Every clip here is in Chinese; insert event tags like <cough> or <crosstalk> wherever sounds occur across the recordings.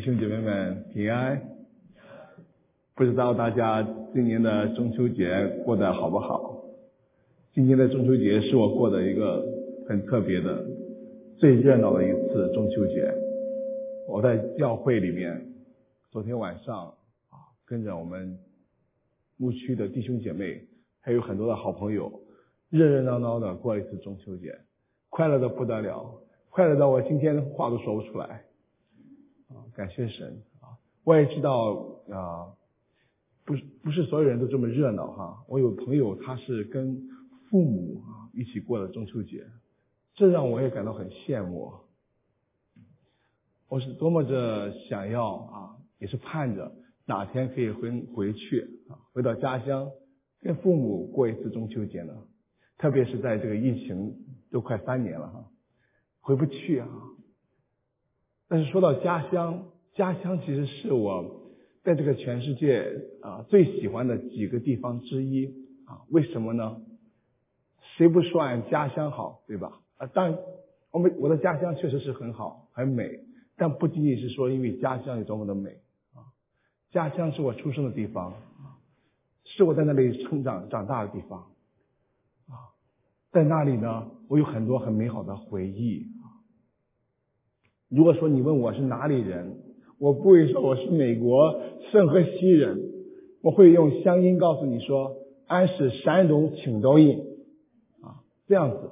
弟兄姐妹们平安。不知道大家今年的中秋节过得好不好？今年的中秋节是我过的一个很特别的、最热闹的一次中秋节。我在教会里面，昨天晚上啊，跟着我们牧区的弟兄姐妹，还有很多的好朋友，热热闹闹的过了一次中秋节，快乐的不得了，快乐到我今天话都说不出来。啊，感谢神啊！我也知道啊，不是不是所有人都这么热闹哈。我有朋友他是跟父母啊一起过的中秋节，这让我也感到很羡慕。我是多么的想要啊，也是盼着哪天可以回回去啊，回到家乡跟父母过一次中秋节呢。特别是在这个疫情都快三年了哈，回不去啊。但是说到家乡，家乡其实是我在这个全世界啊最喜欢的几个地方之一啊。为什么呢？谁不说俺家乡好，对吧？啊，当然，我们我的家乡确实是很好很美，但不仅仅是说因为家乡有多么的美啊。家乡是我出生的地方啊，是我在那里成长长大的地方啊，在那里呢，我有很多很美好的回忆。如果说你问我是哪里人，我不会说我是美国圣何西人，我会用乡音告诉你说，俺是山东青岛人啊，这样子。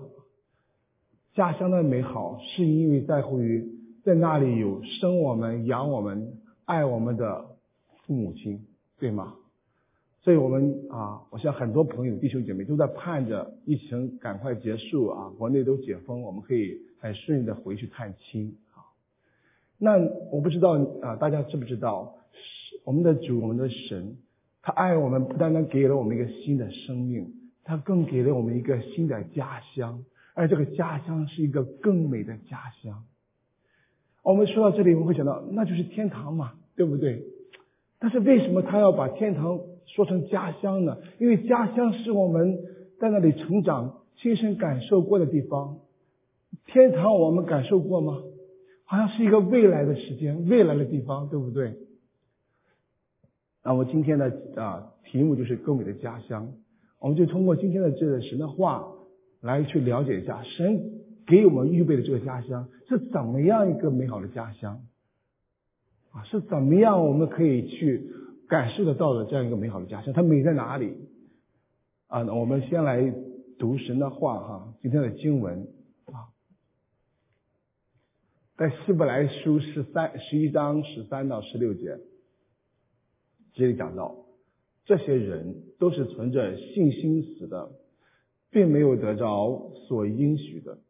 家乡的美好是因为在乎于在那里有生我们、养我们、爱我们的父母亲，对吗？所以我们啊，我想很多朋友、弟兄姐妹都在盼着疫情赶快结束啊，国内都解封，我们可以很顺利的回去探亲。那我不知道啊，大家知不知道，我们的主，我们的神，他爱我们，不单单给了我们一个新的生命，他更给了我们一个新的家乡，而这个家乡是一个更美的家乡。我们说到这里，我们会想到，那就是天堂嘛，对不对？但是为什么他要把天堂说成家乡呢？因为家乡是我们在那里成长、亲身感受过的地方。天堂我们感受过吗？好像是一个未来的时间，未来的地方，对不对？那我今天的啊题目就是更美的家乡，我们就通过今天的这个神的话来去了解一下，神给我们预备的这个家乡是怎么样一个美好的家乡啊？是怎么样我们可以去感受得到的这样一个美好的家乡？它美在哪里啊？那我们先来读神的话哈，今天的经文。在希伯来书十三十一章十三到十六节，这里讲到，这些人都是存着信心死的，并没有得着所应许的，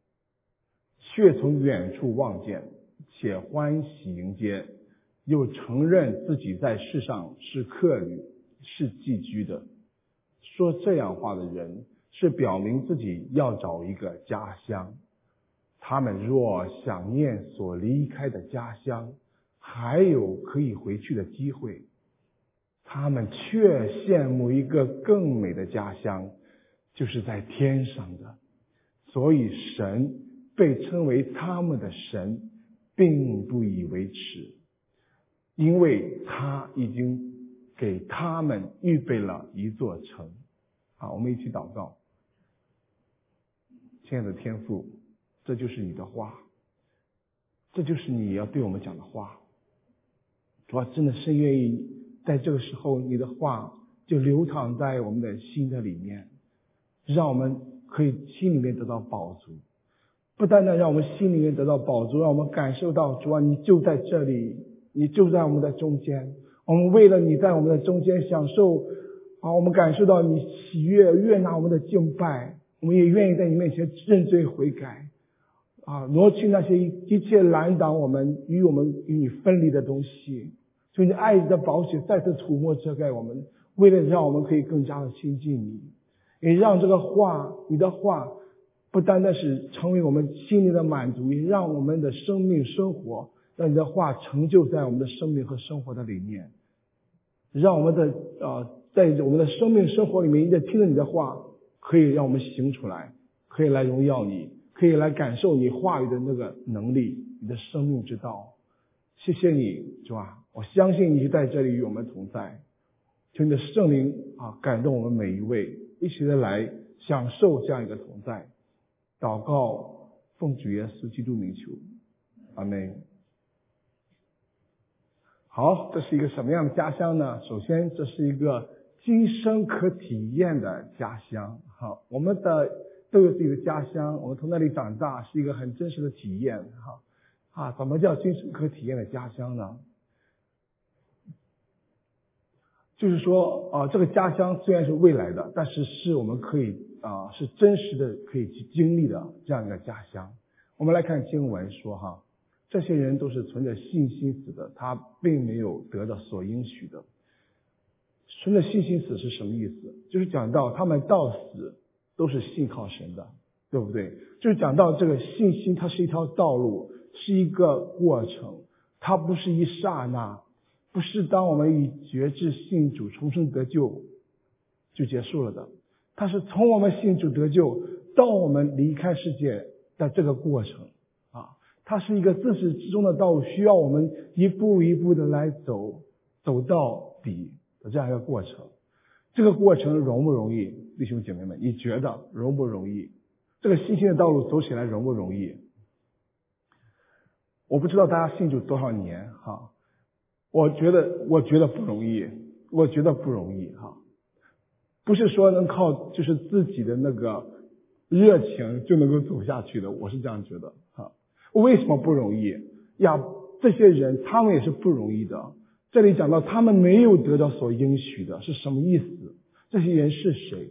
却从远处望见，且欢喜迎接，又承认自己在世上是客旅，是寄居的。说这样话的人，是表明自己要找一个家乡。他们若想念所离开的家乡，还有可以回去的机会，他们却羡慕一个更美的家乡，就是在天上的。所以神被称为他们的神，并不以为耻，因为他已经给他们预备了一座城。好，我们一起祷告，亲爱的天父。这就是你的话，这就是你要对我们讲的话。主啊真的是愿意在这个时候，你的话就流淌在我们的心的里面，让我们可以心里面得到饱足。不单单让我们心里面得到饱足，让我们感受到主啊，你就在这里，你就在我们的中间。我们为了你在我们的中间享受，啊，我们感受到你喜悦悦纳我们的敬拜，我们也愿意在你面前认罪悔改。啊，挪去那些一切拦挡我们与我们与你分离的东西，就你爱的宝血再次涂抹遮盖我们，为了让我们可以更加的亲近你，也让这个话，你的话，不单单是成为我们心灵的满足，也让我们的生命生活，让你的话成就在我们的生命和生活的里面，让我们的啊，在我们的生命生活里面，在听着你的话，可以让我们行出来，可以来荣耀你。可以来感受你话语的那个能力，你的生命之道。谢谢你，主啊，我相信你在这里与我们同在。求你的圣灵啊，感动我们每一位，一起的来享受这样一个同在。祷告，奉主耶稣基督名求，阿门。好，这是一个什么样的家乡呢？首先，这是一个今生可体验的家乡。好，我们的都有自己的家乡，我们从那里长大，是一个很真实的体验。哈，啊，怎么叫精神可体验的家乡呢？就是说，啊，这个家乡虽然是未来的，但是是我们可以啊，是真实的可以去经历的这样一个家乡。我们来看经文说，哈。这些人都是存着信心死的，他并没有得到所应许的。存着信心死是什么意思？就是讲到他们到死都是信靠神的，对不对？就讲到这个信心，它是一条道路，是一个过程，它不是一刹那，不是当我们以觉知信主重生得救就结束了的。它是从我们信主得救到我们离开世界的这个过程啊。它是一个自始至终的道路，需要我们一步一步的来走，走到底的这样一个过程。这个过程容不容易，弟兄姐妹们？你觉得容不容易？这个信心的道路走起来容不容易？我不知道大家信主多少年哈，我觉得我觉得不容易，我觉得不容易哈。不是说能靠就是自己的那个热情就能够走下去的，我是这样觉得哈。为什么不容易呀？这些人他们也是不容易的。这里讲到他们没有得到所应许的，是什么意思？这些人是谁？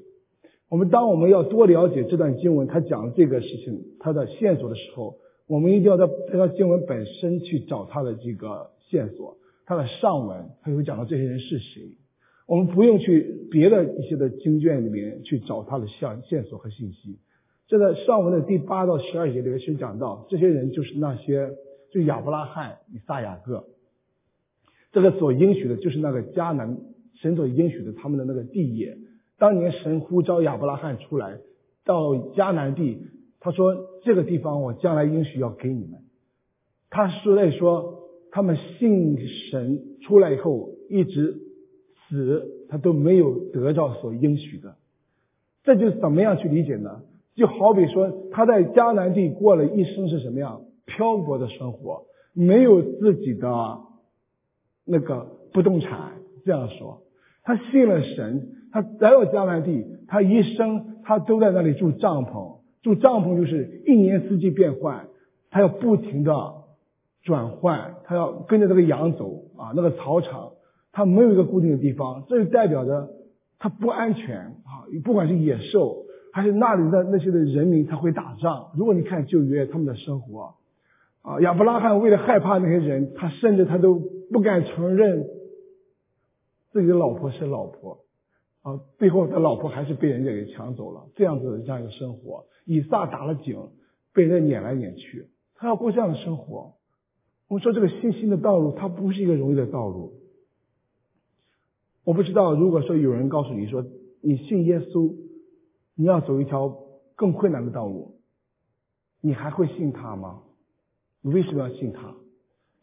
我们当我们要多了解这段经文，他讲这个事情他的线索的时候，我们一定要在这段经文本身去找他的这个线索，他的上文他会讲到这些人是谁。我们不用去别的一些的经卷里面去找他的线线索和信息。这在上文的第八到十二节里面，其实讲到这些人就是那些，就亚伯拉罕、以撒、雅各，这个所应许的，就是那个迦南神所应许的他们的那个地业。当年神呼召亚伯拉罕出来到迦南地，他说这个地方我将来应许要给你们。他说在说他们信神出来以后，一直死他都没有得到所应许的，这就怎么样去理解呢？就好比说，他在迦南地过了一生是什么样漂泊的生活，没有自己的那个不动产。这样说，他信了神，他来到迦南地，他一生他都在那里住帐篷，住帐篷就是一年四季变换，他要不停的转换，他要跟着这个羊走啊，那个草场，他没有一个固定的地方，这就代表着他不安全啊，不管是野兽。还是那里的那些的人民，他会打仗。如果你看旧约他们的生活，啊，亚伯拉罕为了害怕那些人，他甚至他都不敢承认自己的老婆是老婆，啊，最后他老婆还是被人家给抢走了。这样子的这样一个生活，以撒打了井，被人撵来撵去，他要过这样的生活。我们说这个信心的道路，它不是一个容易的道路。我不知道，如果说有人告诉你说你信耶稣。你要走一条更困难的道路，你还会信他吗？你为什么要信他？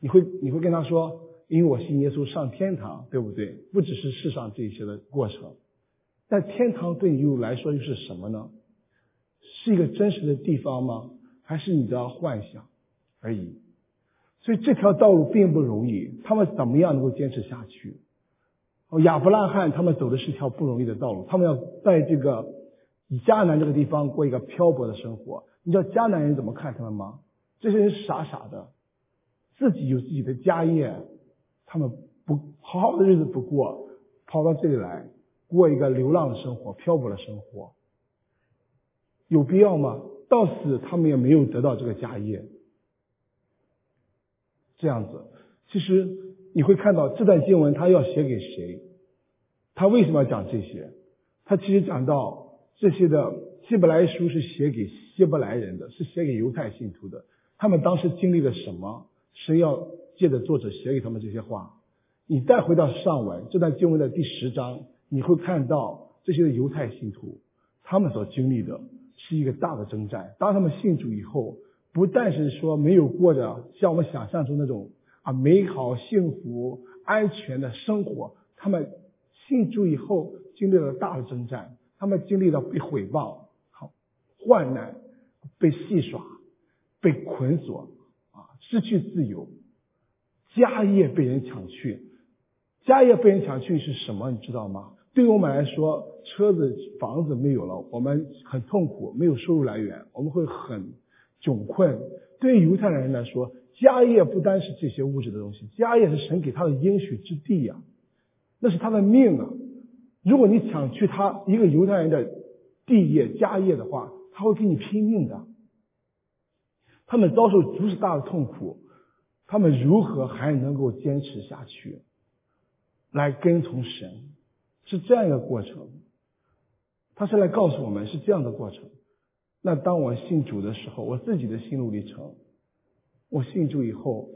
你会你会跟他说，因为我信耶稣上天堂，对不对？不只是世上这些的过程，但天堂对你又来说又是什么呢？是一个真实的地方吗？还是你的幻想而已？所以这条道路并不容易。他们怎么样能够坚持下去？哦亚伯拉罕他们走的是条不容易的道路，他们要在这个。以迦南这个地方过一个漂泊的生活，你知道迦南人怎么看他们吗？这些人傻傻的，自己有自己的家业，他们不好好的日子不过，跑到这里来过一个流浪的生活、漂泊的生活，有必要吗？到死他们也没有得到这个家业，这样子，其实你会看到这段经文他要写给谁？他为什么要讲这些？他其实讲到。这些的希伯来书是写给希伯来人的，是写给犹太信徒的。他们当时经历了什么？神要借着作者写给他们这些话。你再回到上文这段经文的第十章，你会看到这些犹太信徒他们所经历的是一个大的征战。当他们信主以后，不但是说没有过着像我们想象中那种啊美好、幸福、安全的生活。他们信主以后，经历了大的征战，他们经历了被毁谤、好患难、被戏耍、被捆锁啊，失去自由，家业被人抢去。家业被人抢去是什么？你知道吗？对于我们来说，车子、房子没有了，我们很痛苦，没有收入来源，我们会很窘困。对于犹太人来说，家业不单是这些物质的东西，家业是神给他的应许之地呀，那是他的命啊。如果你抢去他一个犹太人的地业、家业的话，他会跟你拼命的。他们遭受如此大的痛苦，他们如何还能够坚持下去？来跟从神，是这样一个过程。他是来告诉我们是这样的过程。那当我信主的时候，我自己的心路历程，我信主以后，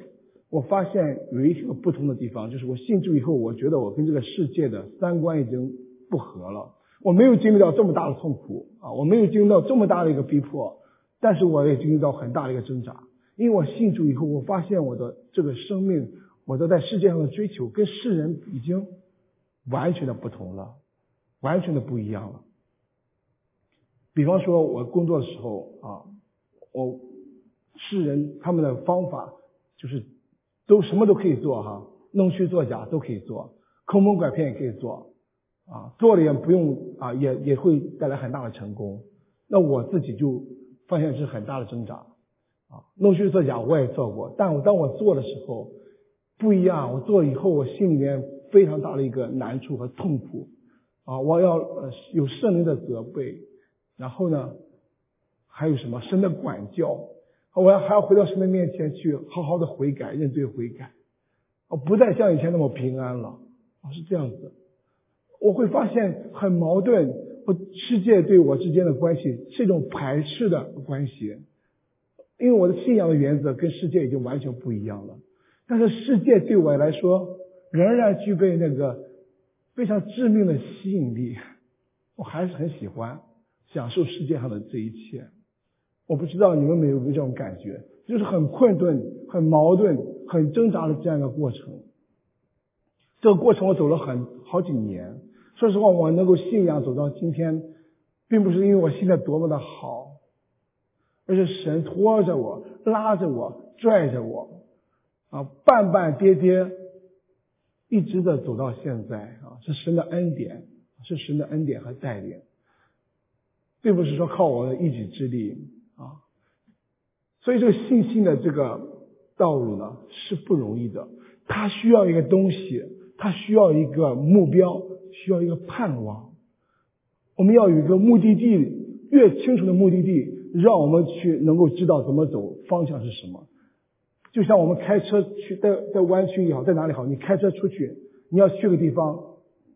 我发现有一个不同的地方，就是我信主以后，我觉得我跟这个世界的三观已经不合了。我没有经历到这么大的痛苦啊，我没有经历到这么大的一个逼迫，但是我也经历到很大的一个挣扎。因为我信主以后，我发现我的这个生命。我都在世界上的追求跟世人已经完全的不同了，完全的不一样了。比方说，我工作的时候啊，我世人他们的方法就是都什么都可以做哈，弄虚作假都可以做，坑蒙拐骗也可以做啊，做了也不用啊，也也会带来很大的成功。那我自己就发现是很大的挣扎啊，弄虚作假我也做过，但我当我做的时候。不一样，我做了以后，我心里面非常大的一个难处和痛苦啊！我要呃有圣灵的责备，然后呢，还有什么神的管教，我要还要回到神的面前去好好的悔改、认罪悔改，我不再像以前那么平安了啊！是这样子，我会发现很矛盾，我世界对我之间的关系是一种排斥的关系，因为我的信仰的原则跟世界已经完全不一样了。但是世界对我来说仍然具备那个非常致命的吸引力，我还是很喜欢享受世界上的这一切。我不知道你们有没有这种感觉，就是很困顿、很矛盾、很挣扎的这样一个过程。这个过程我走了很好几年。说实话，我能够信仰走到今天，并不是因为我现在多么的好，而是神拖着我、拉着我、拽着我。啊，半半跌跌，一直的走到现在啊，是神的恩典，是神的恩典和带领，并不是说靠我的一己之力啊。所以这个信心的这个道路呢是不容易的，它需要一个东西，它需要一个目标，需要一个盼望。我们要有一个目的地，越清楚的目的地，让我们去能够知道怎么走，方向是什么。就像我们开车去在在湾区也好，在哪里好，你开车出去，你要去个地方，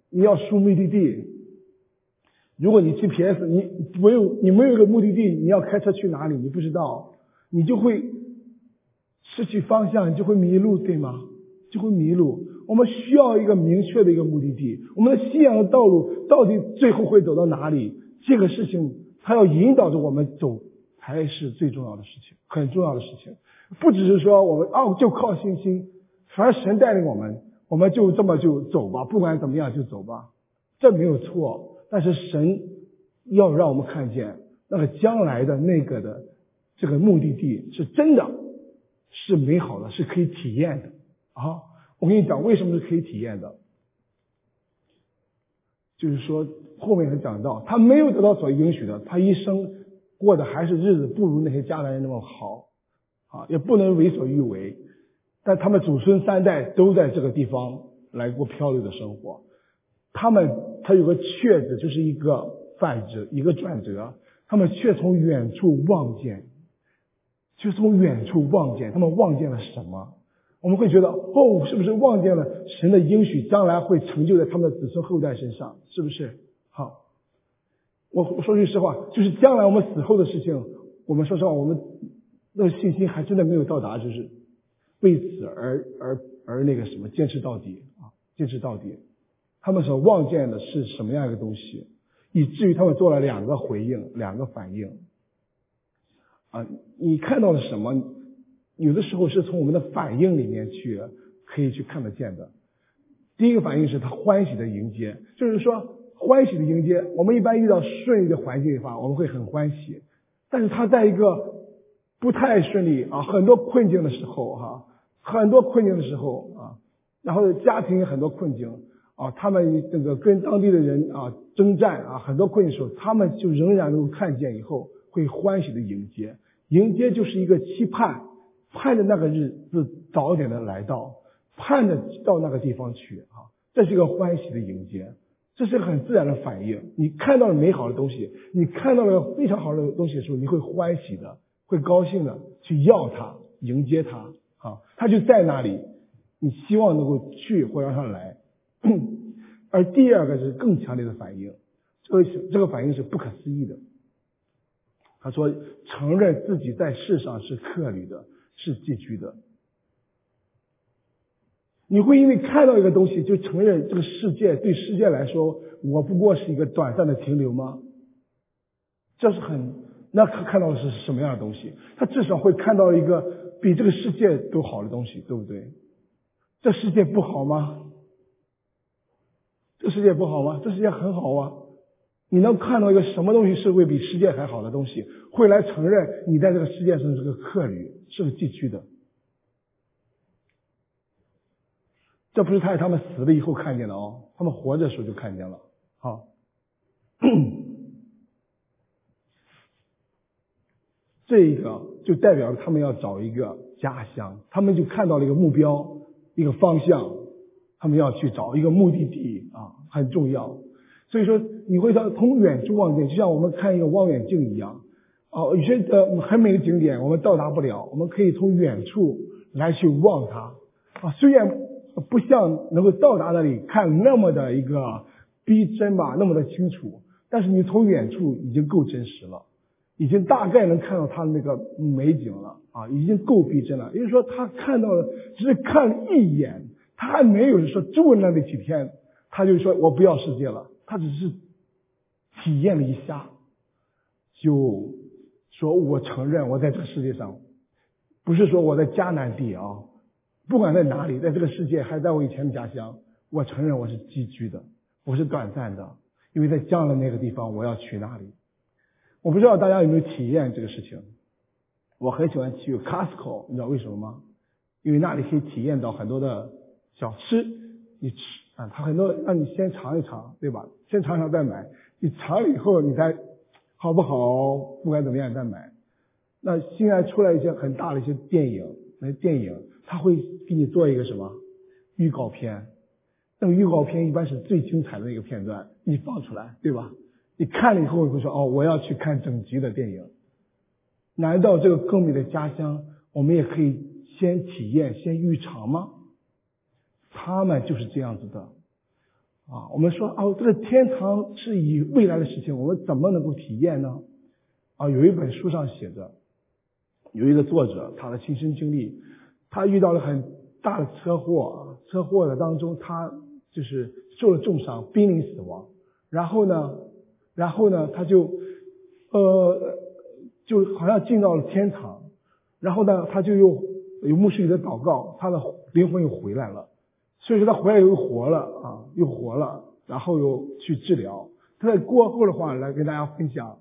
你要输目的地。如果你 GPS 你没有你没有一个目的地，你要开车去哪里？你不知道，你就会失去方向，你就会迷路，对吗？就会迷路。我们需要一个明确的一个目的地。我们的信仰的道路到底最后会走到哪里？这个事情，它要引导着我们走，才是最重要的事情，很重要的事情。不只是说我们哦就靠信心，反而神带领我们，我们就这么就走吧，不管怎么样就走吧，这没有错。但是神要让我们看见那个将来的那个的这个目的地是真的，是美好的，是可以体验的啊！我跟你讲，为什么是可以体验的？就是说后面会讲到，他没有得到所允许的，他一生过的还是日子不如那些迦南人那么好。啊，也不能为所欲为，但他们祖孙三代都在这个地方来过漂流的生活。他们他有个却字，就是一个反折，一个转折。他们却从远处望见，却从远处望见，他们望见了什么？我们会觉得，哦，是不是望见了神的应许，将来会成就在他们的子孙后代身上？是不是？好，我我说句实话，就是将来我们死后的事情，我们说实话，我们。那个信心还真的没有到达，就是为此而而而那个什么坚持到底啊，坚持到底。他们所望见的是什么样一个东西，以至于他们做了两个回应，两个反应。啊，你看到了什么？有的时候是从我们的反应里面去可以去看得见的。第一个反应是他欢喜的迎接，就是说欢喜的迎接。我们一般遇到顺利的环境的话，我们会很欢喜。但是他在一个不太顺利啊，很多困境的时候哈，很多困境的时候啊，然后家庭很多困境啊，他们这个跟当地的人啊征战啊，很多困境时候，他们就仍然能够看见以后会欢喜的迎接。迎接就是一个期盼，盼着那个日子早点的来到，盼着到那个地方去啊，这是一个欢喜的迎接，这是很自然的反应。你看到了美好的东西，你看到了非常好的东西的时候，你会欢喜的，会高兴的去要它，迎接它啊，它就在那里，你希望能够去或让它来。<clears throat> 而第二个是更强烈的反应，这个这个反应是不可思议的。他说：“承认自己在世上是客旅的，是寄居的。你会因为看到一个东西就承认这个世界对世界来说，我不过是一个短暂的停留吗？这是很那他看到的是什么样的东西？他至少会看到一个比这个世界都好的东西，对不对？这世界不好吗？这世界不好吗？这世界很好啊！你能看到一个什么东西是会比世界还好的东西，会来承认你在这个世界上是个客旅，是个寄居的。这不是他他们死了以后看见的哦，他们活着时候就看见了。好，<coughs> 这一个就代表着他们要找一个家乡，他们就看到了一个目标，一个方向，他们要去找一个目的地啊，很重要。所以说，你会到从远处望见，就像我们看一个望远镜一样。哦，有些呃很美的景点我们到达不了，我们可以从远处来去望它。啊，虽然不像能够到达那里看那么的一个逼真吧，那么的清楚，但是你从远处已经够真实了，已经大概能看到它的那个美景了啊，已经够逼真了。也就是说，他看到了，只是看一眼，他还没有说住那里几天，他就说我不要世界了。他只是体验了一下，就说我承认我在这个世界上，不是说我在迦南地啊，不管在哪里，在这个世界还在我以前的家乡，我承认我是寄居的，我是短暂的，因为在将来那个地方我要去哪里？我不知道大家有没有体验这个事情。我很喜欢去 Costco，你知道为什么吗？因为那里可以体验到很多的小吃，你吃啊，他很多让你先尝一尝，对吧？先尝尝再买，你尝了以后你再好不好？不管怎么样再买。那现在出来一些很大的一些电影，那电影他会给你做一个什么预告片？那个预告片一般是最精彩的一个片段，你放出来，对吧？你看了以后会说哦，我要去看整集的电影。难道这个更美的家乡，我们也可以先体验、先预尝吗？他们就是这样子的。啊，我们说哦，这个天堂是以未来的事情，我们怎么能够体验呢？啊，有一本书上写着，有一个作者他的亲身经历，他遇到了很大的车祸，车祸的当中他就是受了重伤，濒临死亡。然后呢，然后呢，他就呃，就好像进到了天堂。然后呢，他就又有牧师给他祷告，他的灵魂又回来了。所以说他回来又活了啊，又活了，然后又去治疗。他在过后的话来跟大家分享，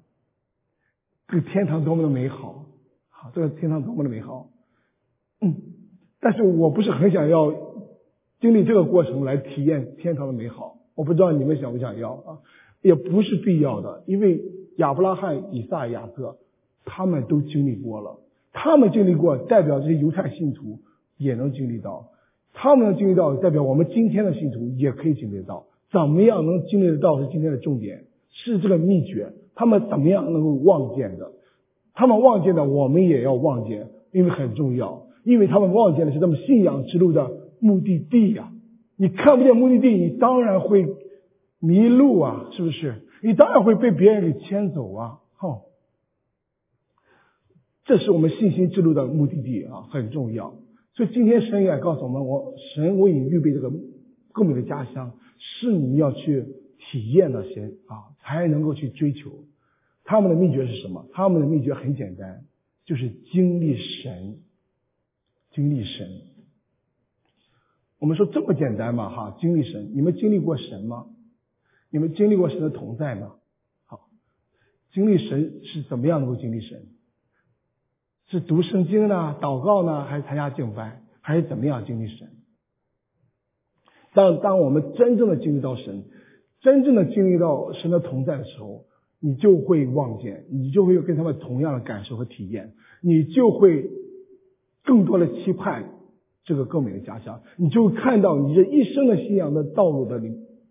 这个天堂多么的美好，好，这个天堂多么的美好。嗯，但是我不是很想要经历这个过程来体验天堂的美好。我不知道你们想不想要啊？也不是必要的，因为亚伯拉罕、以撒、雅各他们都经历过了，他们经历过，代表这些犹太信徒也能经历到。他们能经历到，代表我们今天的信徒也可以经历到。怎么样能经历得到是今天的重点，是这个秘诀。他们怎么样能够望见的？他们望见的，我们也要望见，因为很重要。因为他们望见的是他们信仰之路的目的地呀。你看不见目的地，你当然会迷路啊，是不是？你当然会被别人给牵走啊。好，这是我们信心之路的目的地啊，很重要。所以今天神也告诉我们，我神为你预备这个更美的家乡，是你要去体验的神啊，才能够去追求。他们的秘诀是什么？他们的秘诀很简单，就是经历神，经历神。我们说这么简单嘛，哈，经历神。你们经历过神吗？你们经历过神的同在吗？好，经历神是怎么样能够经历神？是读圣经呢，祷告呢，还是参加敬拜，还是怎么样经历神？当当我们真正的经历到神，真正的经历到神的同在的时候，你就会望见，你就会有跟他们同样的感受和体验，你就会更多的期盼这个更美的家乡，你就看到你这一生的信仰的道路的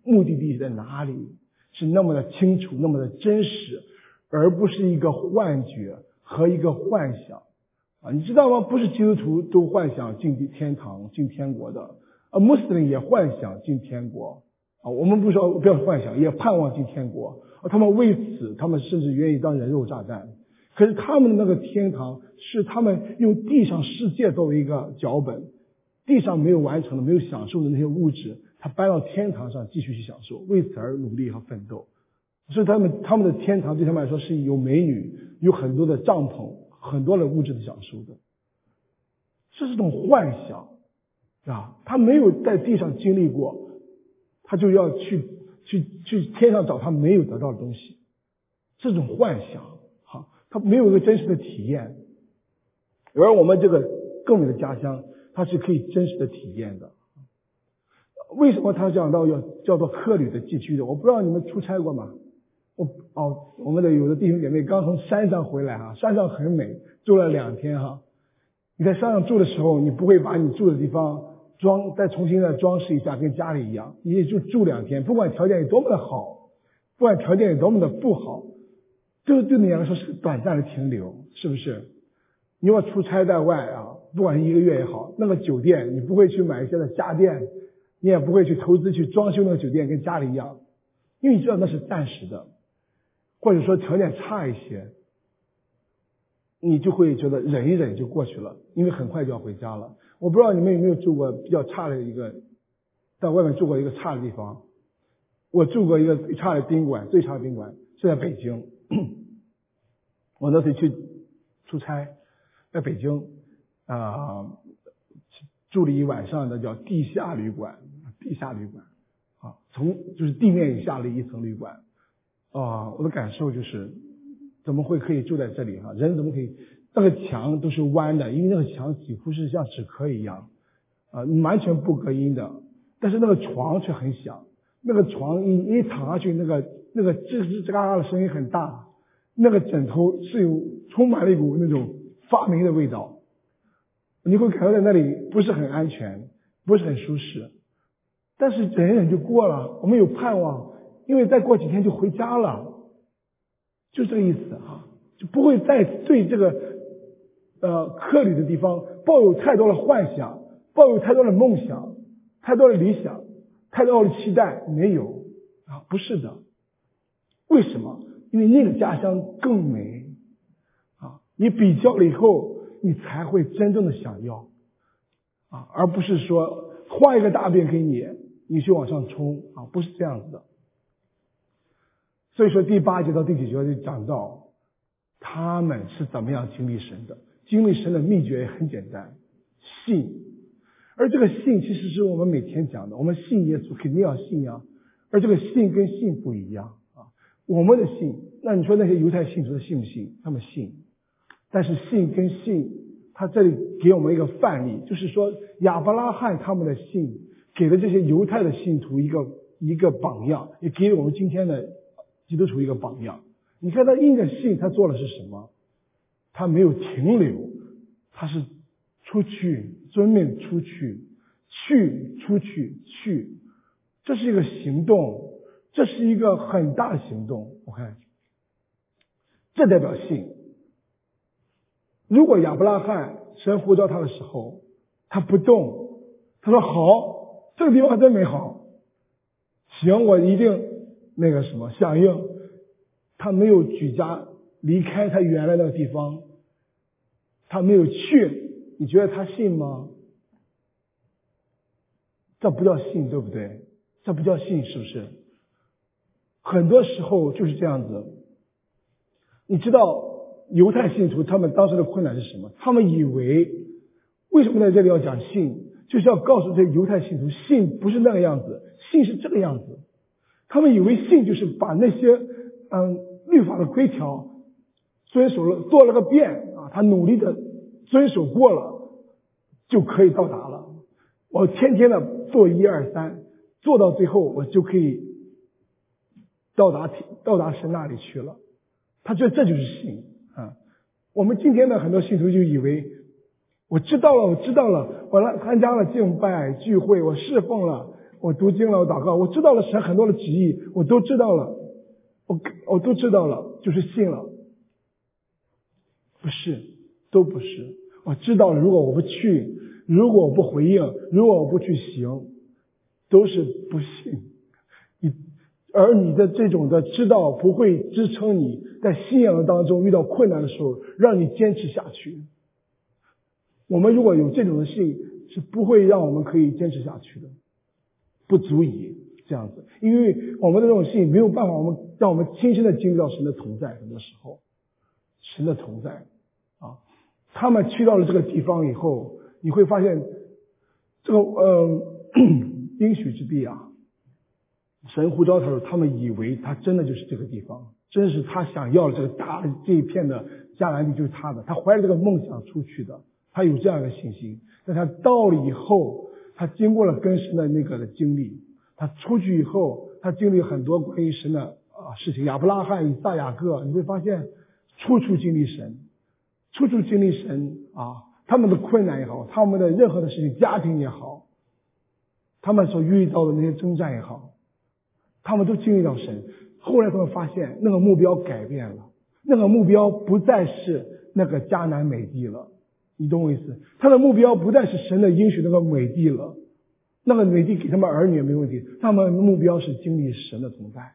目的地在哪里，是那么的清楚，那么的真实，而不是一个幻觉和一个幻想啊！你知道吗？不是基督徒都幻想进天堂、进天国的。啊，穆斯林也幻想进天国啊！我们不说不要幻想，也盼望进天国啊！他们为此，他们甚至愿意当人肉炸弹。可是他们的那个天堂，是他们用地上世界作为一个脚本，地上没有完成的、没有享受的那些物质，他搬到天堂上继续去享受，为此而努力和奋斗。所以他们他们的天堂对他们来说是有美女、有很多的帐篷、很多的物质的享受的，这是种幻想。啊，他没有在地上经历过，他就要去去去天上找他没有得到的东西，这种幻想，哈，他没有一个真实的体验。而我们这个更美的家乡，它是可以真实的体验的。为什么他讲到要叫做客旅的寄居的？我不知道你们出差过吗？我哦，我们的有的弟兄姐妹刚从山上回来哈，山上很美，住了两天哈。你在山上住的时候，你不会把你住的地方。装再重新的装饰一下，跟家里一样，你也就住两天，不管条件有多么的好，不管条件有多么的不好，都对你来说是短暂的停留，是不是？你要出差在外啊，不管一个月也好，那个酒店你不会去买一些的家电，你也不会去投资去装修那个酒店跟家里一样，因为你知道那是暂时的，或者说条件差一些，你就会觉得忍一忍就过去了，因为很快就要回家了。我不知道你们有没有住过比较差的一个，在外面住过一个差的地方。我住过一个最差的宾馆，最差的宾馆是在北京。我那次去出差，在北京啊住了一晚上的叫地下旅馆，地下旅馆啊，从就是地面以下的一层旅馆啊，我的感受就是怎么会可以住在这里啊？人怎么可以？那个墙都是弯的，因为那个墙几乎是像纸壳一样，啊，完全不隔音的。但是那个床却很响，那个床一一躺下去，那个那个吱吱吱嘎嘎的声音很大。那个枕头是有充满了一股那种发霉的味道，你会感觉在那里不是很安全，不是很舒适。但是忍忍就过了，我们有盼望，因为再过几天就回家了，就这个意思啊，就不会再对这个。呃，克里的地方抱有太多的幻想，抱有太多的梦想，太多的理想，太多的期待，没有啊，不是的。为什么？因为那个家乡更美啊！你比较了以后，你才会真正的想要啊，而不是说画一个大饼给你，你去往上冲啊，不是这样子的。所以说第八节到第九节就讲到他们是怎么样经历神的。经历神的秘诀也很简单，信。而这个信其实是我们每天讲的，我们信耶稣肯定要信啊。而这个信跟信不一样啊。我们的信，那你说那些犹太信徒的信不信？他们信。但是信跟信，他这里给我们一个范例，就是说亚伯拉罕他们的信，给了这些犹太的信徒一个一个榜样，也给了我们今天的基督徒一个榜样。你看他印着信，他做的是什么？他没有停留，他是出去遵命出去，去出去去，这是一个行动，这是一个很大的行动。我看，这代表信。如果亚伯拉罕神呼召他的时候，他不动，他说好，这个地方真美好，行，我一定那个什么响应。他没有举家。离开他原来那个地方，他没有去，你觉得他信吗？这不叫信，对不对？这不叫信，是不是？很多时候就是这样子。你知道犹太信徒他们当时的困难是什么？他们以为为什么在这里要讲信？就是要告诉这犹太信徒，信不是那个样子，信是这个样子。他们以为信就是把那些嗯律法的规条遵守了，做了个遍啊，他努力的遵守过了，就可以到达了。我天天的做一二三，做到最后，我就可以到达天到达神那里去了。他觉得这就是信啊。我们今天的很多信徒就以为。我知道了，我知道了，我来参加了敬拜聚会，我侍奉了，我读经了，我祷告，我知道了神很多的旨意，我都知道了，我我都知道了，就是信了，不是，都不是，我知道了，如果我不去，如果我不回应，如果我不去行，都是不信。你而你的这种的知道不会支撑你在信仰当中遇到困难的时候，让你坚持下去。我们如果有这种的信，是不会让我们可以坚持下去的，不足以这样子，因为我们的这种信没有办法，我们让我们亲身的经历到神的同在。很多时候，神的同在啊，他们去到了这个地方以后，你会发现这个呃应许之地啊，神呼召他说，他们以为他真的就是这个地方，真是他想要的这个大这一片的迦南地就是他的，他怀着这个梦想出去的。他有这样的信心，但他到了以后，他经过了跟神的那个的经历，他出去以后，他经历很多关于神的啊事情。亚伯拉罕、以撒、雅各，你会发现，处处经历神，处处经历神啊。他们的困难也好，他们的任何的事情，家庭也好，他们所遇到的那些征战也好，他们都经历到神。后来他们发现，那个目标改变了，那个目标不再是那个迦南美地了。你懂我意思？他的目标不再是神的应许那个美地了，那个美地给他们儿女也没问题。他们目标是经历神的同在。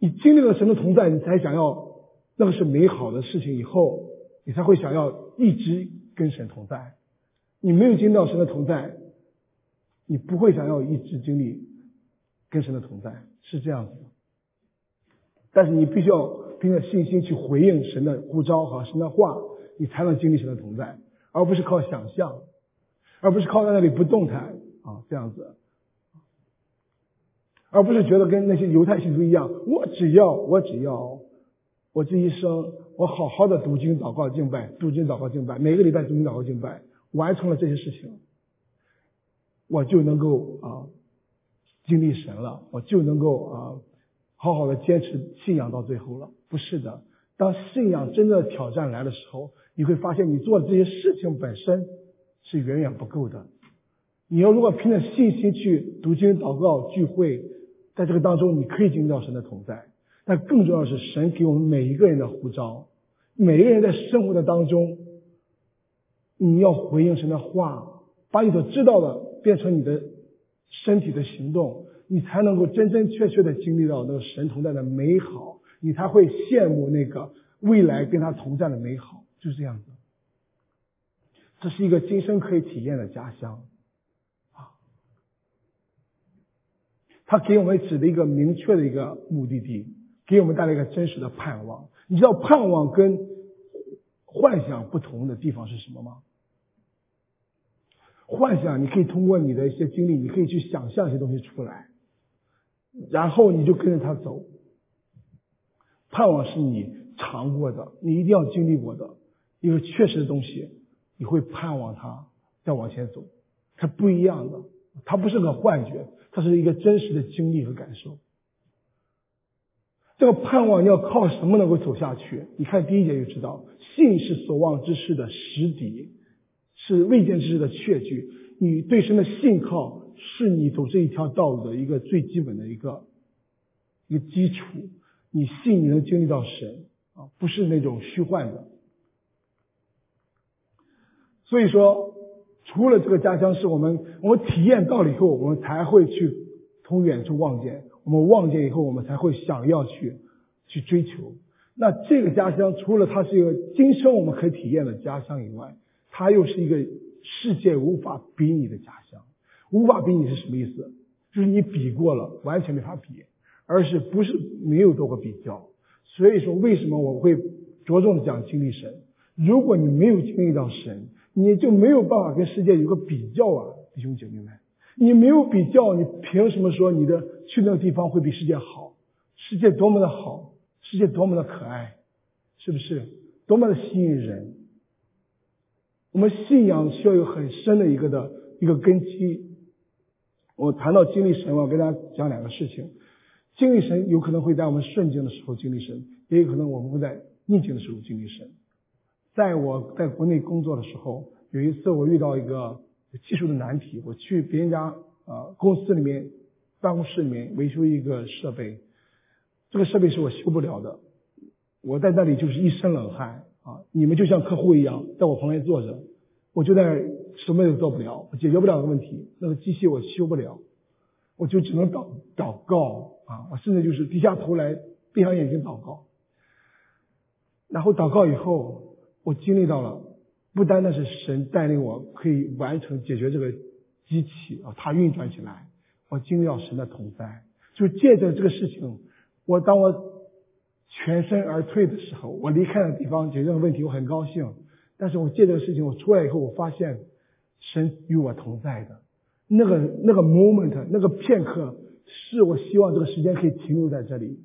你经历了神的同在，你才想要那个是美好的事情，以后你才会想要一直跟神同在。你没有经历到神的同在，你不会想要一直经历跟神的同在，是这样子的。但是你必须要凭着信心去回应神的呼召和神的话。你才能经历神的同在，而不是靠想象，而不是靠在那里不动弹啊这样子，而不是觉得跟那些犹太信徒一样，我只要我只要我这一生我好好的读经祷告敬拜，读经祷告敬拜，每个礼拜读经祷告敬拜，完成了这些事情，我就能够啊经历神了，我就能够啊好好的坚持信仰到最后了，不是的，当信仰真的挑战来的时候。你会发现，你做的这些事情本身是远远不够的。你要如果凭着信心去读经、祷告、聚会，在这个当中，你可以经历到神的同在。但更重要的是，神给我们每一个人的呼召，每一个人在生活的当中，你要回应神的话，把你所知道的变成你的身体的行动，你才能够真真切切的经历到那个神同在的美好，你才会羡慕那个未来跟他同在的美好。就是这样子，这是一个今生可以体验的家乡啊！他给我们指了一个明确的一个目的地，给我们带来一个真实的盼望。你知道盼望跟幻想不同的地方是什么吗？幻想你可以通过你的一些经历，你可以去想象一些东西出来，然后你就跟着他走。盼望是你尝过的，你一定要经历过的。因为确实的东西，你会盼望它再往前走，它不一样的，它不是个幻觉，它是一个真实的经历和感受。这个盼望要靠什么能够走下去？你看第一节就知道，信是所望之事的实底，是未见之事的确据。你对神的信靠，是你走这一条道路的一个最基本的一个一个基础。你信你能经历到神啊，不是那种虚幻的。所以说，除了这个家乡是我们我们体验到了以后，我们才会去从远处望见。我们望见以后，我们才会想要去去追求。那这个家乡，除了它是一个今生我们可以体验的家乡以外，它又是一个世界无法比拟的家乡。无法比拟是什么意思？就是你比过了，完全没法比，而是不是没有做过比较。所以说，为什么我会着重讲经历神？如果你没有经历到神，你就没有办法跟世界有个比较啊，弟兄姐妹们，你没有比较，你凭什么说你的去那个地方会比世界好？世界多么的好，世界多么的可爱，是不是？多么的吸引人？我们信仰需要有很深的一个的一个根基。我谈到经历神，我要跟大家讲两个事情。经历神有可能会在我们顺境的时候经历神，也有可能我们会在逆境的时候经历神。在我在国内工作的时候，有一次我遇到一个技术的难题，我去别人家啊公司里面办公室里面维修一个设备，这个设备是我修不了的，我在那里就是一身冷汗啊！你们就像客户一样在我旁边坐着，我就在什么也做不了，解决不了的问题，那个机器我修不了，我就只能祷祷告啊！我甚至就是低下头来闭上眼睛祷告，然后祷告以后。我经历到了，不单单是神带领我可以完成解决这个机器啊，它运转起来，我经历到神的同在。就借着这个事情，我当我全身而退的时候，我离开了地方解决了问题，我很高兴。但是我借这个事情，我出来以后，我发现神与我同在的那个那个 moment，那个片刻，是我希望这个时间可以停留在这里，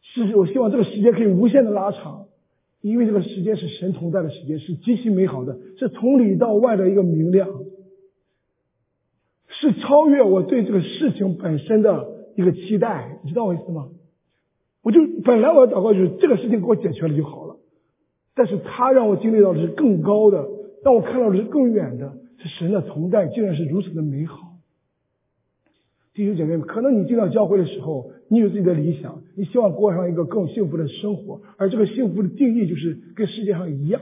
是我希望这个时间可以无限的拉长。因为这个时间是神同在的时间，是极其美好的，是从里到外的一个明亮，是超越我对这个事情本身的一个期待，你知道我意思吗？我就本来我的祷告就是这个事情给我解决了就好了，但是他让我经历到的是更高的，让我看到的是更远的，是神的同在竟然是如此的美好。弟兄姐妹们，可能你进到教会的时候，你有自己的理想，你希望过上一个更幸福的生活，而这个幸福的定义就是跟世界上一样，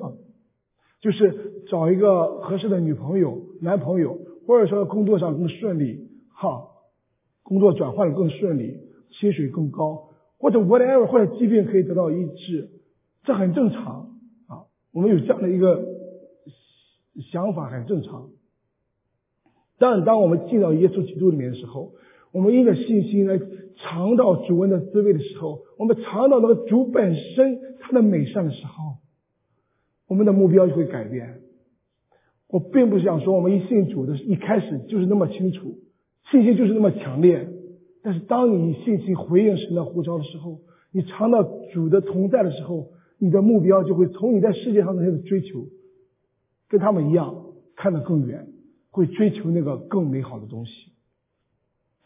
就是找一个合适的女朋友、男朋友，或者说工作上更顺利，哈，工作转换的更顺利，薪水更高，或者 whatever，或者疾病可以得到医治，这很正常啊。我们有这样的一个想法，很正常。但当我们进到耶稣基督里面的时候，我们因着信心来尝到主恩的滋味的时候，我们尝到那个主本身他的美善的时候，我们的目标就会改变。我并不想说我们一信主的一开始就是那么清楚，信心就是那么强烈。但是当你信心回应神的呼召的时候，你尝到主的同在的时候，你的目标就会从你在世界上那些追求，跟他们一样看得更远。会追求那个更美好的东西，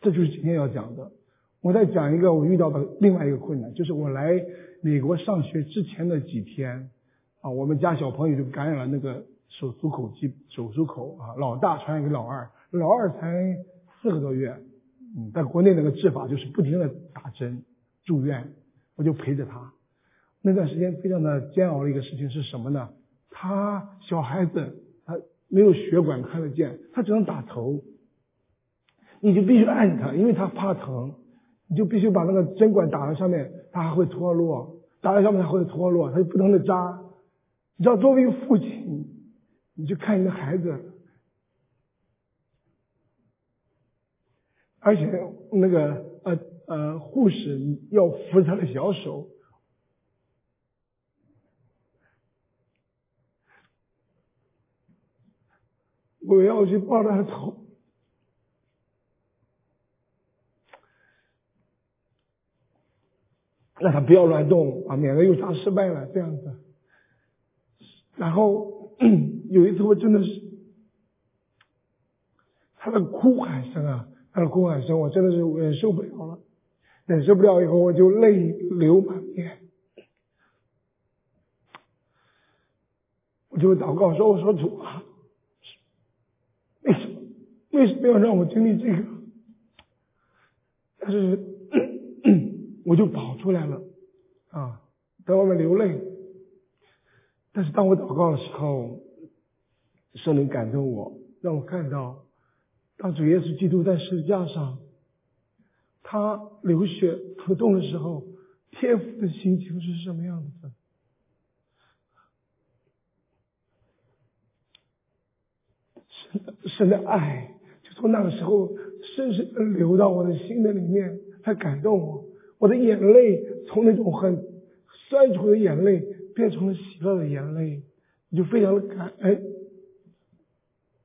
这就是今天要讲的。我再讲一个我遇到的另外一个困难，就是我来美国上学之前的几天啊，我们家小朋友就感染了那个手足口疾手足口啊，老大传染给老二，老二才四个多月，嗯，在国内那个治法就是不停的打针住院，我就陪着他。那段时间非常的煎熬的一个事情是什么呢？他小孩子他。没有血管看得见，他只能打头，你就必须按他，因为他怕疼，你就必须把那个针管打在上面，他还会脱落，打在上面还会脱落，他就不停的扎。你知道，作为一个父亲，你去看你的孩子，而且那个呃呃护士要扶他的小手。我要去抱着他头，让他不要乱动啊，免得又扎失败了这样子。然后 <clears throat> 有一次我真的是，他的哭喊声啊，他的哭喊声，我真的是忍受不了了，忍受不了以后我就泪流满面，我就祷告说：“我说主啊。”为什么为什么要让我经历这个？但是 <clears throat> 我就跑出来了啊，在外面流泪。但是当我祷告的时候，圣灵感动我，让我看到，当主耶稣基督在十字架上，他流血疼痛的时候，天父的心情是什么样子？神的神的爱。就从那个时候，深深的流到我的心的里面，它感动我。我的眼泪从那种很酸楚的眼泪变成了喜乐的眼泪，我就非常的感恩。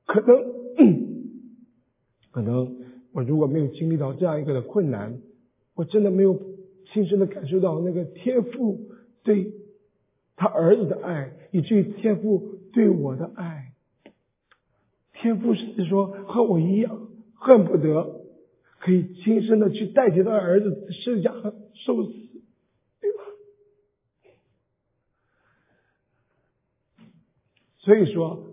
可能，<clears throat> 可能我如果没有经历到这样一个的困难，我真的没有亲身的感受到那个天父对他儿子的爱，以至于天父对我的爱。天父甚至说和我一样，恨不得可以亲身的去代替他儿子施加受死，对吧？所以说，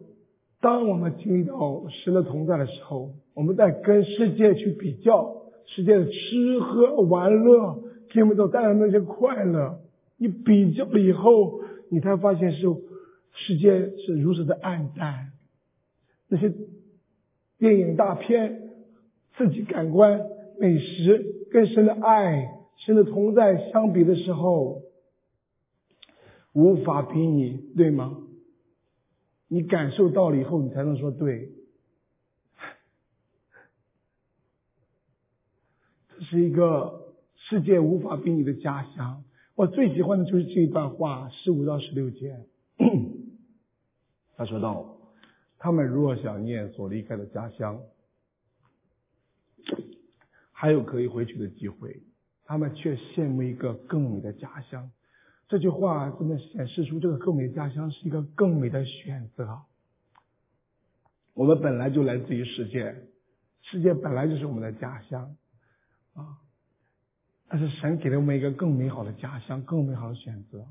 当我们经历到神的同在的时候，我们在跟世界去比较，世界的吃喝玩乐听不到带来那些快乐，你比较了以后，你才发现是世界是如此的暗淡。那些电影大片、刺激感官、美食，跟神的爱、神的同在相比的时候，无法比拟，对吗？你感受到了以后，你才能说对。这是一个世界无法比拟的家乡。我最喜欢的就是这一段话，十五到十六节。他说道：“他们若想念所离开的家乡，还有可以回去的机会，他们却羡慕一个更美的家乡。”这句话真的显示出这个更美的家乡是一个更美的选择。我们本来就来自于世界，世界本来就是我们的家乡啊！但是神给了我们一个更美好的家乡，更美好的选择。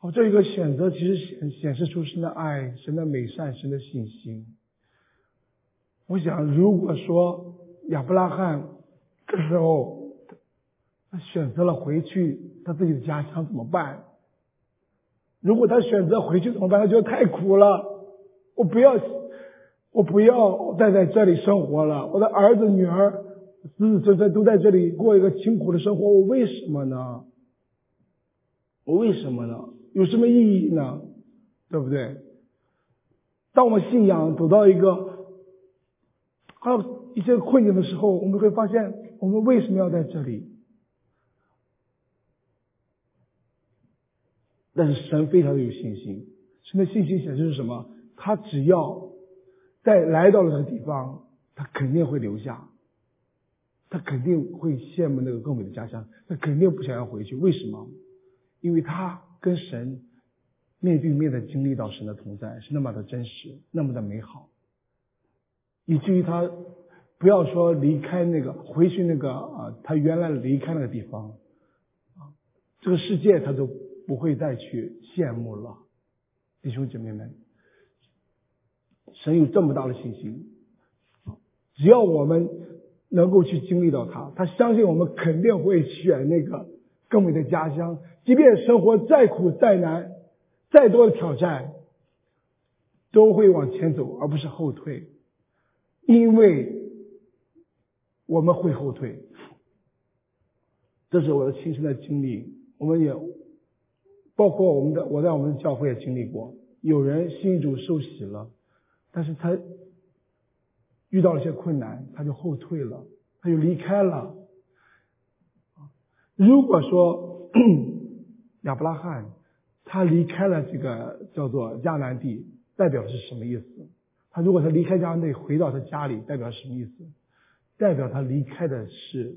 哦，这一个选择其实显显示出神的爱、神的美善、神的信心。我想，如果说亚伯拉罕这时候他选择了回去。他自己的家乡怎么办？如果他选择回去怎么办？他觉得太苦了。我不要，我不要再在这里生活了。我的儿子女儿子子孙孙都在这里过一个清苦的生活，我为什么呢？我为什么呢？有什么意义呢？对不对？当我们信仰走到一个还有一些困境的时候，我们会发现，我们为什么要在这里？但是神非常的有信心，神的信心显示是什么？他只要在来到了这个地方，他肯定会留下，他肯定会羡慕那个更美的家乡，他肯定不想要回去。为什么？因为他跟神面对面的经历到神的同在是那么的真实，那么的美好，以至于他不要说离开那个回去那个啊，他原来离开那个地方啊，这个世界他都。不会再去羡慕了，弟兄姐妹们，神有这么大的信心，只要我们能够去经历到他，他相信我们肯定会选那个更美的家乡，即便生活再苦再难，再多的挑战，都会往前走，而不是后退，因为我们会后退，这是我的亲身的经历，我们也。包括我们的，我在我们的教会也经历过，有人信主受洗了，但是他遇到了一些困难，他就后退了，他就离开了。如果说 <coughs> 亚伯拉罕他离开了这个叫做迦南地，代表是什么意思？他如果他离开迦南地回到他家里，代表什么意思？代表他离开的是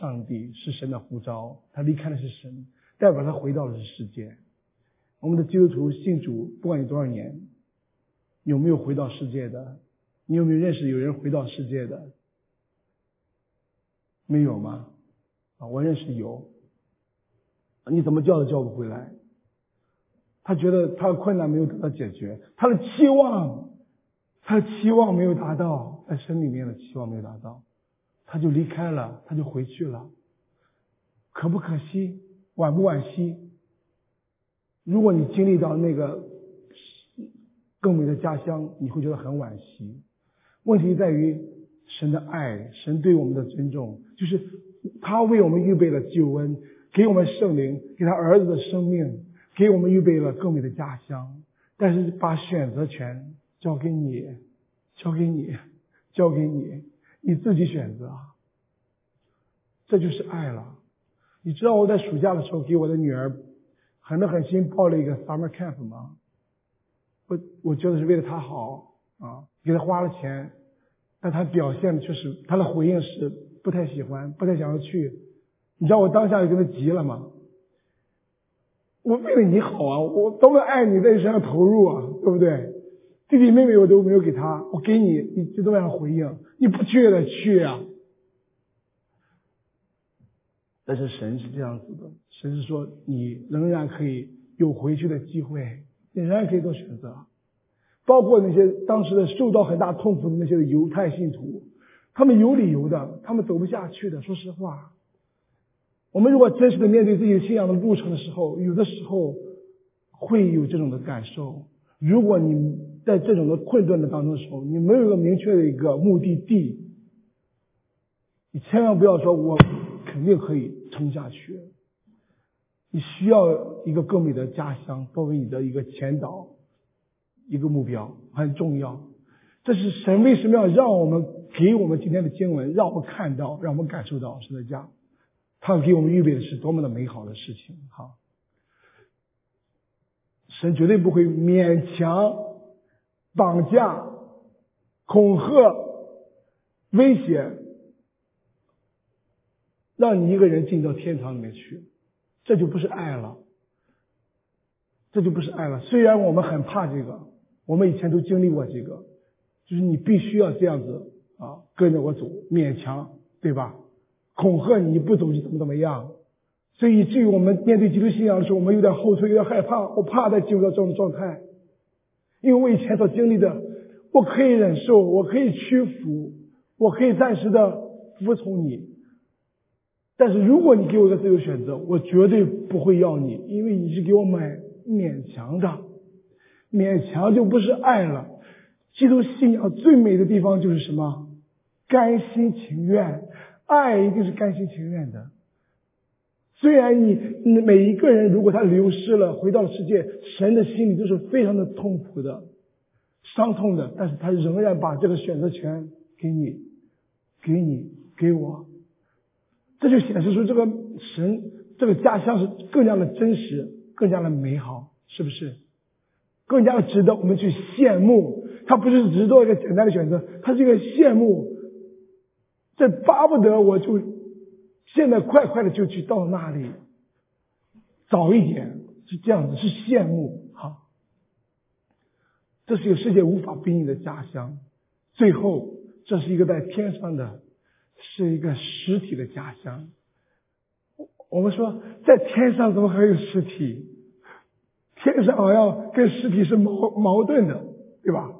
上帝，是神的呼召，他离开的是神。代表他回到了这世界。我们的基督徒信主，不管有多少年，有没有回到世界的？你有没有认识有人回到世界的？没有吗？啊，我认识有。你怎么叫都叫不回来。他觉得他的困难没有得到解决，他的期望，他的期望没有达到，在神里面的期望没有达到，他就离开了，他就回去了。可不可惜？惋不惋惜？如果你经历到那个更美的家乡，你会觉得很惋惜。问题在于神的爱，神对我们的尊重，就是他为我们预备了救恩，给我们圣灵，给他儿子的生命，给我们预备了更美的家乡。但是把选择权交给你，交给你，交给你，你自己选择，这就是爱了。你知道我在暑假的时候给我的女儿狠了狠心报了一个 summer camp 吗？我我觉得是为了她好，啊，给她花了钱，但她表现的却是她的回应是不太喜欢，不太想要去。你知道我当下就跟她急了吗？我为了你好啊，我多么爱你，在你身上投入啊，对不对？弟弟妹妹我都没有给他，我给你，你就这样回应？你不去也得去啊！但是神是这样子的，神是说你仍然可以有回去的机会，你仍然可以做选择。包括那些当时的受到很大痛苦的那些犹太信徒，他们有理由的，他们走不下去的。说实话，我们如果真实的面对自己信仰的路程的时候，有的时候会有这种的感受。如果你在这种的困顿的当中的时候，你没有一个明确的一个目的地，你千万不要说“我肯定可以撑下去”。你需要一个更美的家乡作为你的一个前导，一个目标很重要。这是神为什么要让我们给我们今天的经文，让我们看到，让我们感受到神的家，他给我们预备的是多么的美好的事情。哈，神绝对不会勉强。绑架、恐吓、威胁，让你一个人进到天堂里面去，这就不是爱了，这就不是爱了。虽然我们很怕这个，我们以前都经历过这个，就是你必须要这样子啊，跟着我走，勉强，对吧？恐吓你不走就怎么怎么样，所以以至于我们面对基督信仰的时候，我们有点后退，有点害怕，我怕再进入到这种状态。因为我以前所经历的，我可以忍受，我可以屈服，我可以暂时的服从你。但是如果你给我一个自由选择，我绝对不会要你，因为你是给我买勉强的，勉强就不是爱了。基督信仰最美的地方就是什么？甘心情愿，爱一定是甘心情愿的。虽然你每一个人，如果他流失了，回到了世界，神的心里都是非常的痛苦的、伤痛的，但是他仍然把这个选择权给你、给你、给我，这就显示出这个神这个家乡是更加的真实、更加的美好，是不是？更加的值得我们去羡慕。他不是只做一个简单的选择，他是一个羡慕，这巴不得我就。现在快快的就去到那里，早一点是这样子，是羡慕哈。这是一个世界无法比拟的家乡。最后，这是一个在天上的，是一个实体的家乡。我们说，在天上怎么还有实体？天上好像跟实体是矛矛盾的，对吧？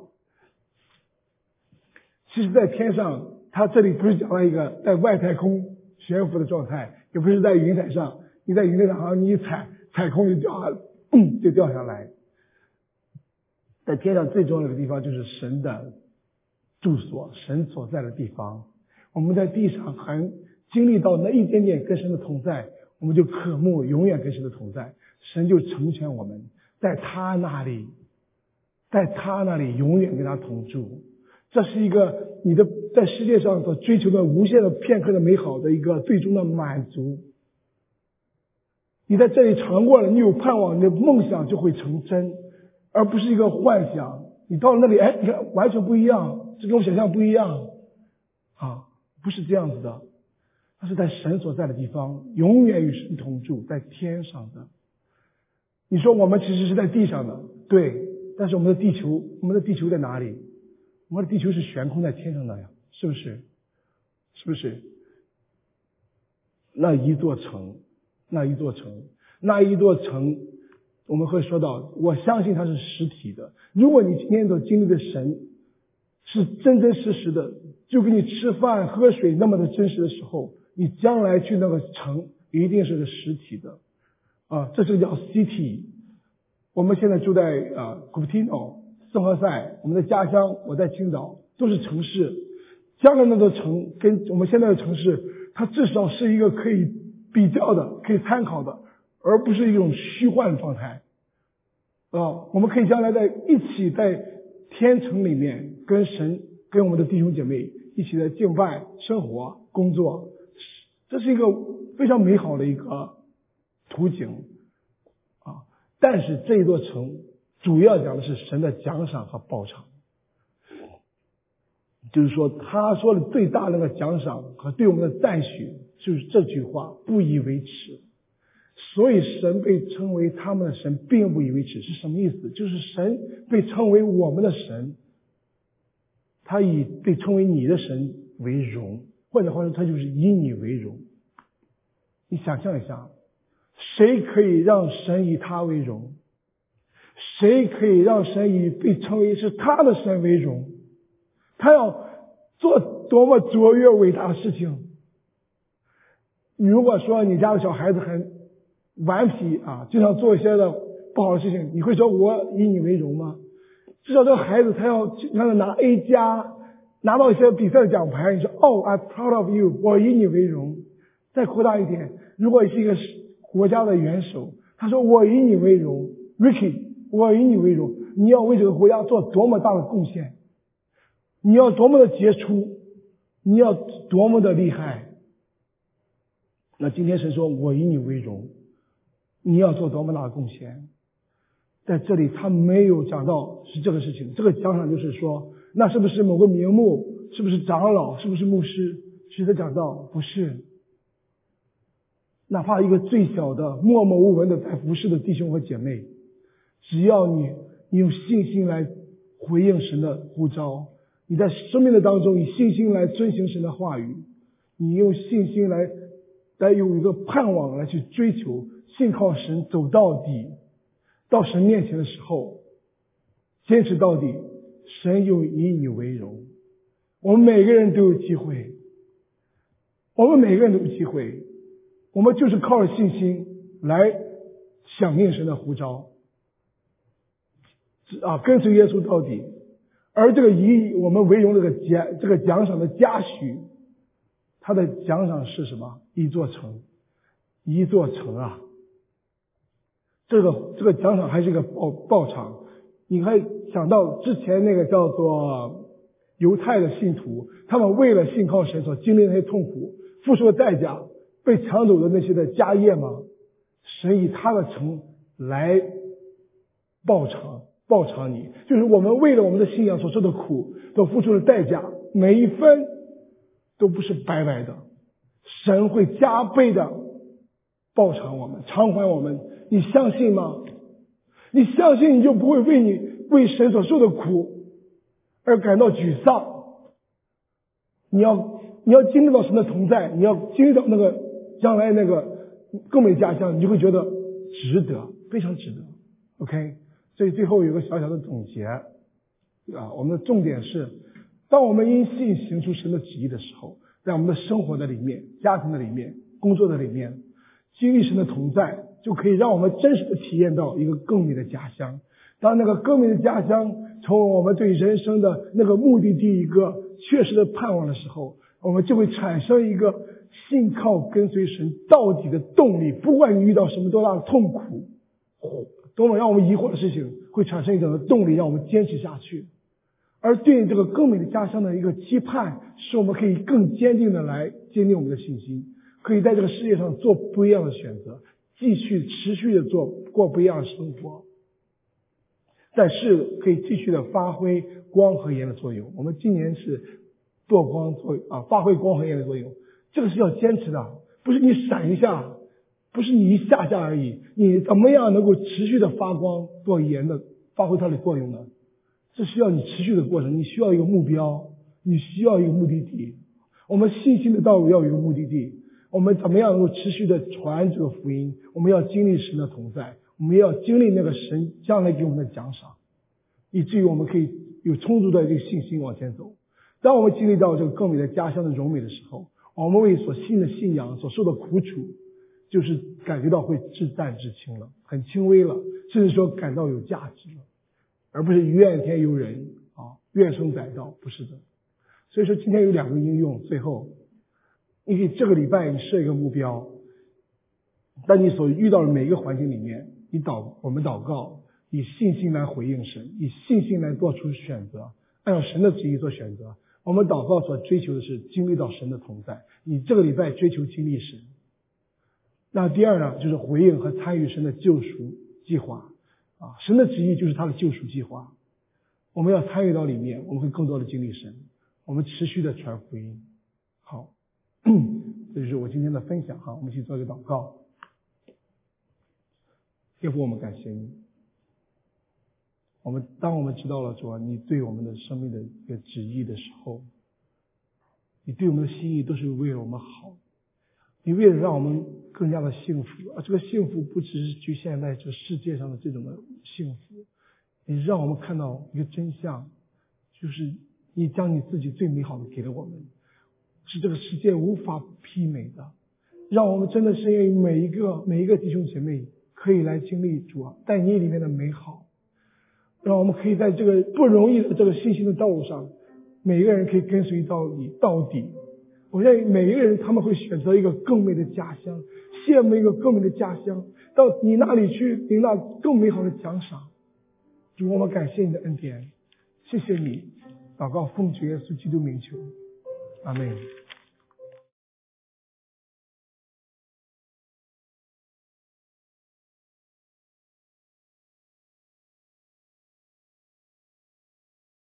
其实，在天上，他这里不是讲了一个在外太空。悬浮的状态，也不是在云彩上。你在云彩上，好像你一踩，踩空就掉下，就掉下来。在天上最重要的地方就是神的住所，神所在的地方。我们在地上还经历到那一点点跟神的同在，我们就渴慕永远跟神的同在。神就成全我们，在他那里，在他那里永远跟他同住。这是一个你的在世界上所追求的无限的片刻的美好的一个最终的满足。你在这里尝过了，你有盼望，你的梦想就会成真，而不是一个幻想。你到了那里，哎，你看完全不一样，这跟我想象不一样啊，不是这样子的。他是在神所在的地方，永远与神同住，在天上的。你说我们其实是在地上的，对，但是我们的地球，我们的地球在哪里？我们的地球是悬空在天上的呀，是不是？是不是？那一座城，那一座城，那一座城，我们会说到，我相信它是实体的。如果你今天所经历的神是真真实实的，就跟你吃饭喝水那么的真实的时候，你将来去那个城一定是个实体的啊，这是叫 city。我们现在住在啊 c u p t i n o。圣何塞，我们的家乡，我在青岛，都是城市。将来那座城跟我们现在的城市，它至少是一个可以比较的、可以参考的，而不是一种虚幻状态。啊，我们可以将来在一起在天城里面跟神、跟我们的弟兄姐妹一起在敬拜、生活、工作，这是一个非常美好的一个图景。啊，但是这一座城。主要讲的是神的奖赏和报偿。就是说，他说的最大那个奖赏和对我们的赞许，就是这句话：不以为耻。所以神被称为他们的神，并不以为耻，是什么意思？就是神被称为我们的神，他以被称为你的神为荣，换句话说，他就是以你为荣。你想象一下，谁可以让神以他为荣？谁可以让神以被称为是他的神为荣？他要做多么卓越伟大的事情？如果说你家的小孩子很顽皮啊，经常做一些的不好的事情，你会说我以你为荣吗？至少这个孩子他要让他拿 A 加，拿到一些比赛的奖牌，你说哦，I'm proud of you，我以你为荣。再扩大一点，如果是一个国家的元首，他说我以你为荣，Ricky，我以你为荣，你要为这个国家做多么大的贡献？你要多么的杰出？你要多么的厉害？那今天神说我以你为荣。你要做多么大的贡献？在这里，他没有讲到是这个事情。这个奖赏就是说，那是不是某个名目？是不是长老？是不是牧师？其实讲到不是。哪怕一个最小的默默无闻的在服侍的弟兄和姐妹，只要你你用信心来回应神的呼召，你在生命的当中以信心来遵行神的话语，你用信心来来有一个盼望来去追求。信靠神走到底，到神面前的时候，坚持到底，神又以你为荣。我们每个人都有机会，我们每个人都有机会，我们就是靠着信心来响应神的呼召，啊，跟随耶稣到底。而这个以我们为荣这个奖，这个奖赏的嘉许，他的奖赏是什么？一座城，一座城啊！这个这个奖赏还是一个报报偿，你可以想到之前那个叫做犹太的信徒，他们为了信靠神所经历那些痛苦，付出的代价，被抢走的那些的家业吗？神以他的城来报偿报偿你，就是我们为了我们的信仰所受的苦，所付出的代价，每一分都不是白白的，神会加倍的报偿我们，偿还我们。你相信吗？你相信你就不会为你为神所受的苦而感到沮丧。你要你要经历到神的同在，你要经历到那个将来那个更美家乡，你就会觉得值得，非常值得。OK，所以最后有个小小的总结啊，我们的重点是，当我们因信行出神的旨意的时候，在我们的生活的里面、家庭的里面、工作的里面，经历神的同在。就可以让我们真实的体验到一个更美的家乡。当那个更美的家乡成为我们对人生的那个目的地一个确实的盼望的时候，我们就会产生一个信靠跟随神到底的动力。不管你遇到什么多大的痛苦，多么让我们疑惑的事情，会产生一种动力，让我们坚持下去。而对这个更美的家乡的一个期盼，使我们可以更坚定的来坚定我们的信心，可以在这个世界上做不一样的选择。继续持续的做过不一样的生活，但是可以继续的发挥光和盐的作用。我们今年是做光做啊，发挥光和盐的作用，这个是要坚持的，不是你闪一下，不是你一下下而已。你怎么样能够持续的发光做盐的发挥它的作用呢？这需要你持续的过程，你需要一个目标，你需要一个目的地。我们信心的道路要有一个目的地。我们怎么样能够持续的传这个福音？我们要经历神的同在，我们要经历那个神将来给我们的奖赏，以至于我们可以有充足的这个信心往前走。当我们经历到这个更美的家乡的荣美的时候，我们为所信的信仰所受的苦楚，就是感觉到会至淡至轻了，很轻微了，甚至说感到有价值了，而不是怨天尤人啊，怨声载道，不是的。所以说今天有两个应用，最后。你给这个礼拜你设一个目标，在你所遇到的每一个环境里面，你祷我们祷告，以信心来回应神，以信心来做出选择，按照神的旨意做选择。我们祷告所追求的是经历到神的同在。你这个礼拜追求经历神。那第二呢，就是回应和参与神的救赎计划啊，神的旨意就是他的救赎计划，我们要参与到里面，我们会更多的经历神。我们持续的传福音。好，<clears throat> 这就是我今天的分享哈。我们一起做一个祷告。天父，我们感谢你。我们当我们知道了主啊，你对我们的生命的一个旨意的时候，你对我们的心意都是为了我们好。你为了让我们更加的幸福，而这个幸福不只是局限在这世界上的这种的幸福，你让我们看到一个真相，就是你将你自己最美好的给了我们，是这个世界无法媲美的。让我们真的是因为每一个每一个弟兄姐妹可以来经历主啊，在你里面的美好，让我们可以在这个不容易的这个信心的道路上，每一个人可以跟随到你到底。我认为每一个人他们会选择一个更美的家乡，羡慕一个更美的家乡，到你那里去领那更美好的奖赏。主，我们感谢你的恩典，谢谢你，祷告奉主耶稣基督名求，阿门。